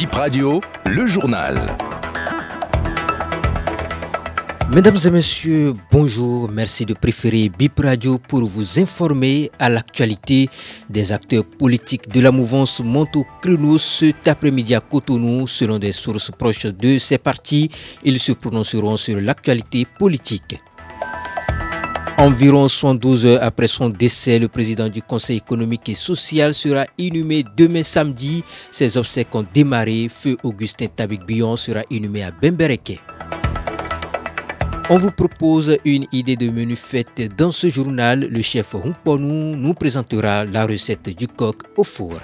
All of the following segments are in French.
Bip Radio, le journal. Mesdames et messieurs, bonjour. Merci de préférer Bip Radio pour vous informer à l'actualité des acteurs politiques de la mouvance Monto Créneau cet après-midi à Cotonou. Selon des sources proches de ces partis, ils se prononceront sur l'actualité politique. Environ 112 heures après son décès, le président du Conseil économique et social sera inhumé demain samedi. Ses obsèques ont démarré. Feu Augustin Tabik-Bion sera inhumé à Bembereke. On vous propose une idée de menu faite dans ce journal. Le chef Humponou nous présentera la recette du coq au four.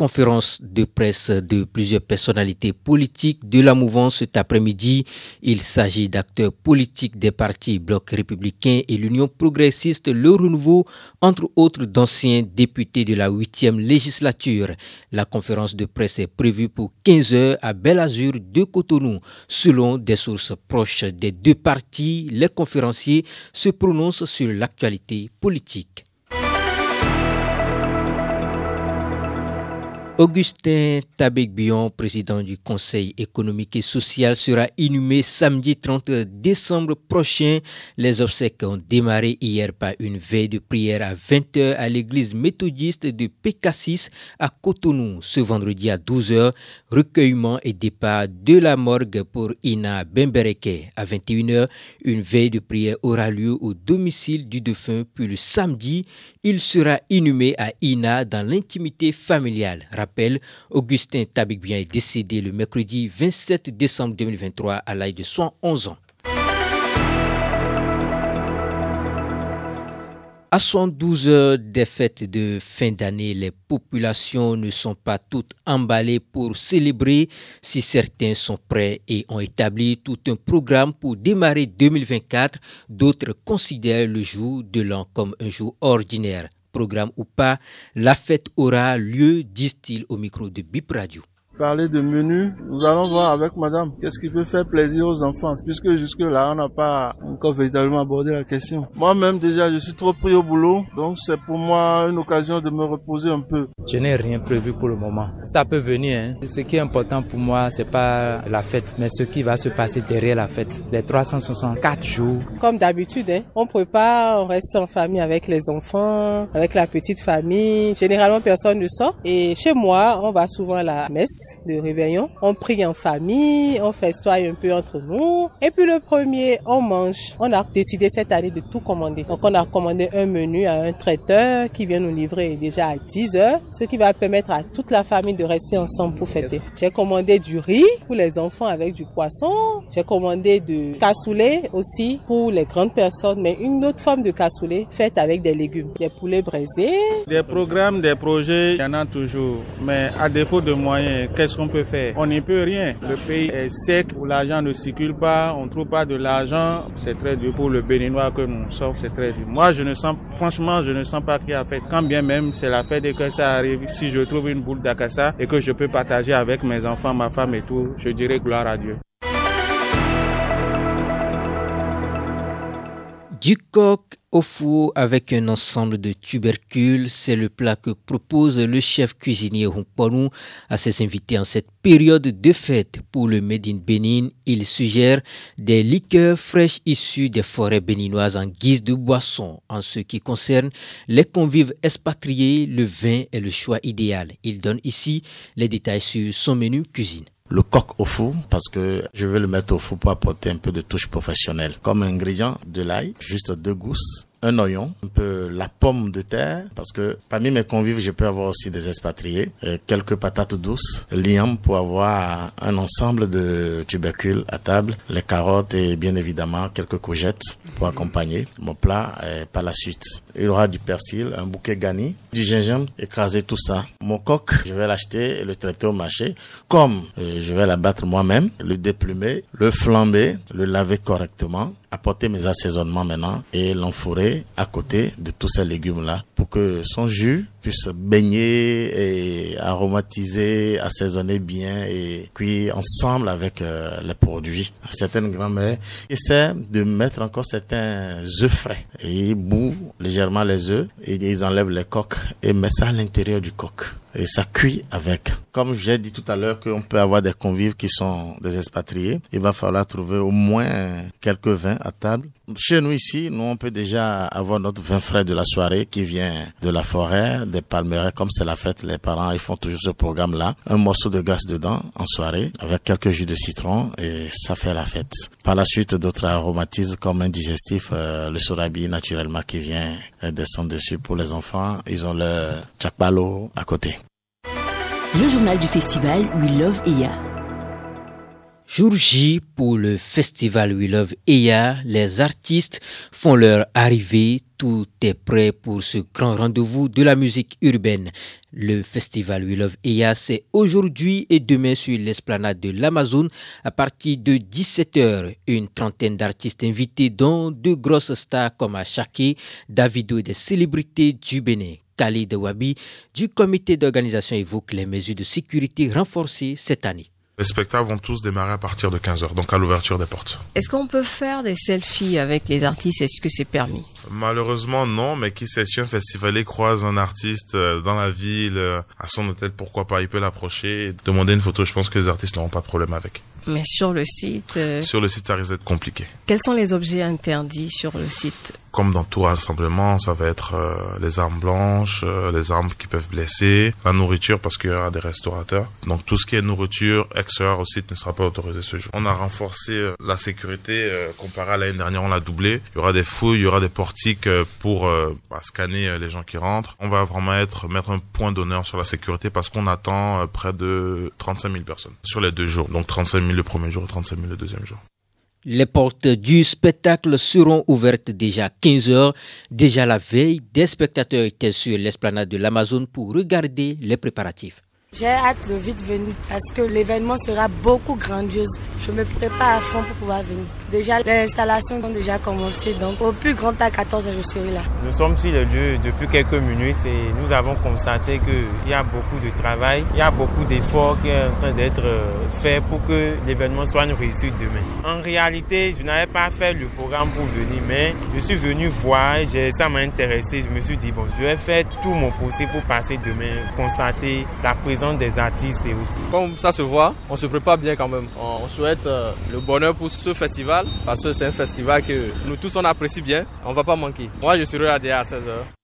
Conférence de presse de plusieurs personnalités politiques de la mouvance cet après-midi. Il s'agit d'acteurs politiques des partis Bloc républicain et l'Union progressiste Le Renouveau, entre autres d'anciens députés de la 8e législature. La conférence de presse est prévue pour 15 heures à Bel Azur de Cotonou. Selon des sources proches des deux partis, les conférenciers se prononcent sur l'actualité politique. Augustin Tabek-Bion, président du Conseil économique et social, sera inhumé samedi 30 décembre prochain. Les obsèques ont démarré hier par une veille de prière à 20h à l'église méthodiste de Pécassis à Cotonou. Ce vendredi à 12h, recueillement et départ de la morgue pour Ina Bembereke. À 21h, une veille de prière aura lieu au domicile du défunt. Puis le samedi, il sera inhumé à Ina dans l'intimité familiale. Augustin Tabikbien est décédé le mercredi 27 décembre 2023 à l'âge de 111 ans. À 112 heures des fêtes de fin d'année, les populations ne sont pas toutes emballées pour célébrer. Si certains sont prêts et ont établi tout un programme pour démarrer 2024, d'autres considèrent le jour de l'an comme un jour ordinaire. Programme ou pas, la fête aura lieu, disent-ils au micro de Bip Radio parler de menu. Nous allons voir avec madame qu'est-ce qui peut faire plaisir aux enfants, puisque jusque-là, on n'a pas encore véritablement abordé la question. Moi-même, déjà, je suis trop pris au boulot, donc c'est pour moi une occasion de me reposer un peu. Je n'ai rien prévu pour le moment. Ça peut venir. Hein. Ce qui est important pour moi, c'est pas la fête, mais ce qui va se passer derrière la fête. Les 364 jours. Comme d'habitude, hein, on prépare, on reste en famille avec les enfants, avec la petite famille. Généralement, personne ne sort. Et chez moi, on va souvent à la messe de réveillon. On prie en famille, on festoie un peu entre nous. Et puis le premier, on mange. On a décidé cette année de tout commander. Donc on a commandé un menu à un traiteur qui vient nous livrer déjà à 10 heures, ce qui va permettre à toute la famille de rester ensemble pour fêter. J'ai commandé du riz pour les enfants avec du poisson. J'ai commandé du cassoulet aussi pour les grandes personnes, mais une autre forme de cassoulet faite avec des légumes. Des poulets braisés. Des programmes, des projets, il y en a toujours. Mais à défaut de moyens, qu'est-ce qu'on peut faire? On n'y peut rien. Le pays est sec, où l'argent ne circule pas, on ne trouve pas de l'argent. C'est très dur pour le béninois que nous sommes, c'est très dur. Moi, je ne sens, franchement, je ne sens pas qu'il y a fête. Quand bien même c'est la fête et que ça arrive, si je trouve une boule d'acassa et que je peux partager avec mes enfants, ma femme et tout, je dirais gloire à Dieu. Du coq au four avec un ensemble de tubercules, c'est le plat que propose le chef cuisinier Hunkponu à ses invités en cette période de fête. Pour le Made in Bénin, il suggère des liqueurs fraîches issues des forêts béninoises en guise de boisson. En ce qui concerne les convives expatriés, le vin est le choix idéal. Il donne ici les détails sur son menu cuisine le coq au four parce que je vais le mettre au four pour apporter un peu de touche professionnelle. Comme ingrédient de l'ail, juste deux gousses, un oignon, un peu la pomme de terre, parce que parmi mes convives, je peux avoir aussi des expatriés, euh, quelques patates douces, l'iam pour avoir un ensemble de tubercules à table, les carottes et bien évidemment quelques courgettes pour accompagner mon plat et par la suite. Il y aura du persil, un bouquet garni, du gingembre, écraser tout ça. Mon coq, je vais l'acheter et le traiter au marché. Comme euh, je vais l'abattre moi-même, le déplumer, le flamber, le laver correctement, apporter mes assaisonnements maintenant et l'enfourrer à côté de tous ces légumes-là pour que son jus puissent baigner et aromatiser, assaisonner bien et cuire ensemble avec euh, les produits. Certaines grand-mères essaient de mettre encore certains œufs frais et ils bouent légèrement les œufs et ils enlèvent les coques et mettent ça à l'intérieur du coq et ça cuit avec. Comme j'ai dit tout à l'heure qu'on peut avoir des convives qui sont des expatriés, il va falloir trouver au moins quelques vins à table. Chez nous ici, nous on peut déjà avoir notre vin frais de la soirée qui vient de la forêt, des palmeraies. Comme c'est la fête, les parents ils font toujours ce programme-là. Un morceau de glace dedans en soirée avec quelques jus de citron et ça fait la fête. Par la suite, d'autres aromatismes comme un digestif, euh, le sorabi naturellement qui vient descendre dessus pour les enfants. Ils ont le chakbalo à côté le journal du festival We Love Eya. Jour J pour le festival We Love Eya, les artistes font leur arrivée. Tout est prêt pour ce grand rendez-vous de la musique urbaine. Le festival We Love Eya, c'est aujourd'hui et demain sur l'esplanade de l'Amazon à partir de 17h. Une trentaine d'artistes invités, dont deux grosses stars comme Achake, Davido et des célébrités du Bénin. Khalid Wabi du comité d'organisation évoque les mesures de sécurité renforcées cette année. Les spectacles vont tous démarrer à partir de 15h, donc à l'ouverture des portes. Est-ce qu'on peut faire des selfies avec les artistes? Est-ce que c'est permis? Malheureusement, non, mais qui sait si un festivalier croise un artiste euh, dans la ville, euh, à son hôtel, pourquoi pas, il peut l'approcher et demander une photo. Je pense que les artistes n'auront pas de problème avec. Mais sur le site... Euh, sur le site, ça risque d'être compliqué. Quels sont les objets interdits sur le site? Comme dans tout rassemblement, ça va être euh, les armes blanches, euh, les armes qui peuvent blesser, la nourriture parce qu'il y aura des restaurateurs. Donc tout ce qui est nourriture extérieur au site ne sera pas autorisé ce jour. On a renforcé la sécurité comparé à l'année dernière, on l'a doublé. Il y aura des fouilles, il y aura des portiques pour bah, scanner les gens qui rentrent. On va vraiment être mettre un point d'honneur sur la sécurité parce qu'on attend près de 35 000 personnes sur les deux jours. Donc 35 000 le premier jour et 35 000 le deuxième jour. Les portes du spectacle seront ouvertes déjà à 15 heures. Déjà la veille, des spectateurs étaient sur l'esplanade de l'Amazon pour regarder les préparatifs. J'ai hâte de vite venir parce que l'événement sera beaucoup grandiose. Je me prépare à fond pour pouvoir venir. Déjà, les installations ont déjà commencé, donc au plus grand à 14 je serai là. Nous sommes sur le lieu depuis quelques minutes et nous avons constaté qu'il y a beaucoup de travail, il y a beaucoup d'efforts qui sont en train d'être euh, faits pour que l'événement soit une réussite demain. En réalité, je n'avais pas fait le programme pour venir, mais je suis venu voir, et ça m'a intéressé. Je me suis dit, bon, je vais faire tout mon possible pour passer demain, constater la présence des artistes et autres. Comme ça se voit, on se prépare bien quand même. On souhaite euh, le bonheur pour ce festival parce que c'est un festival que nous tous on apprécie bien, on va pas manquer. Moi je serai là à 16h.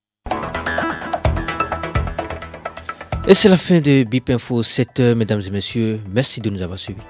Et c'est la fin de BIP Info 7h, mesdames et messieurs. Merci de nous avoir suivis.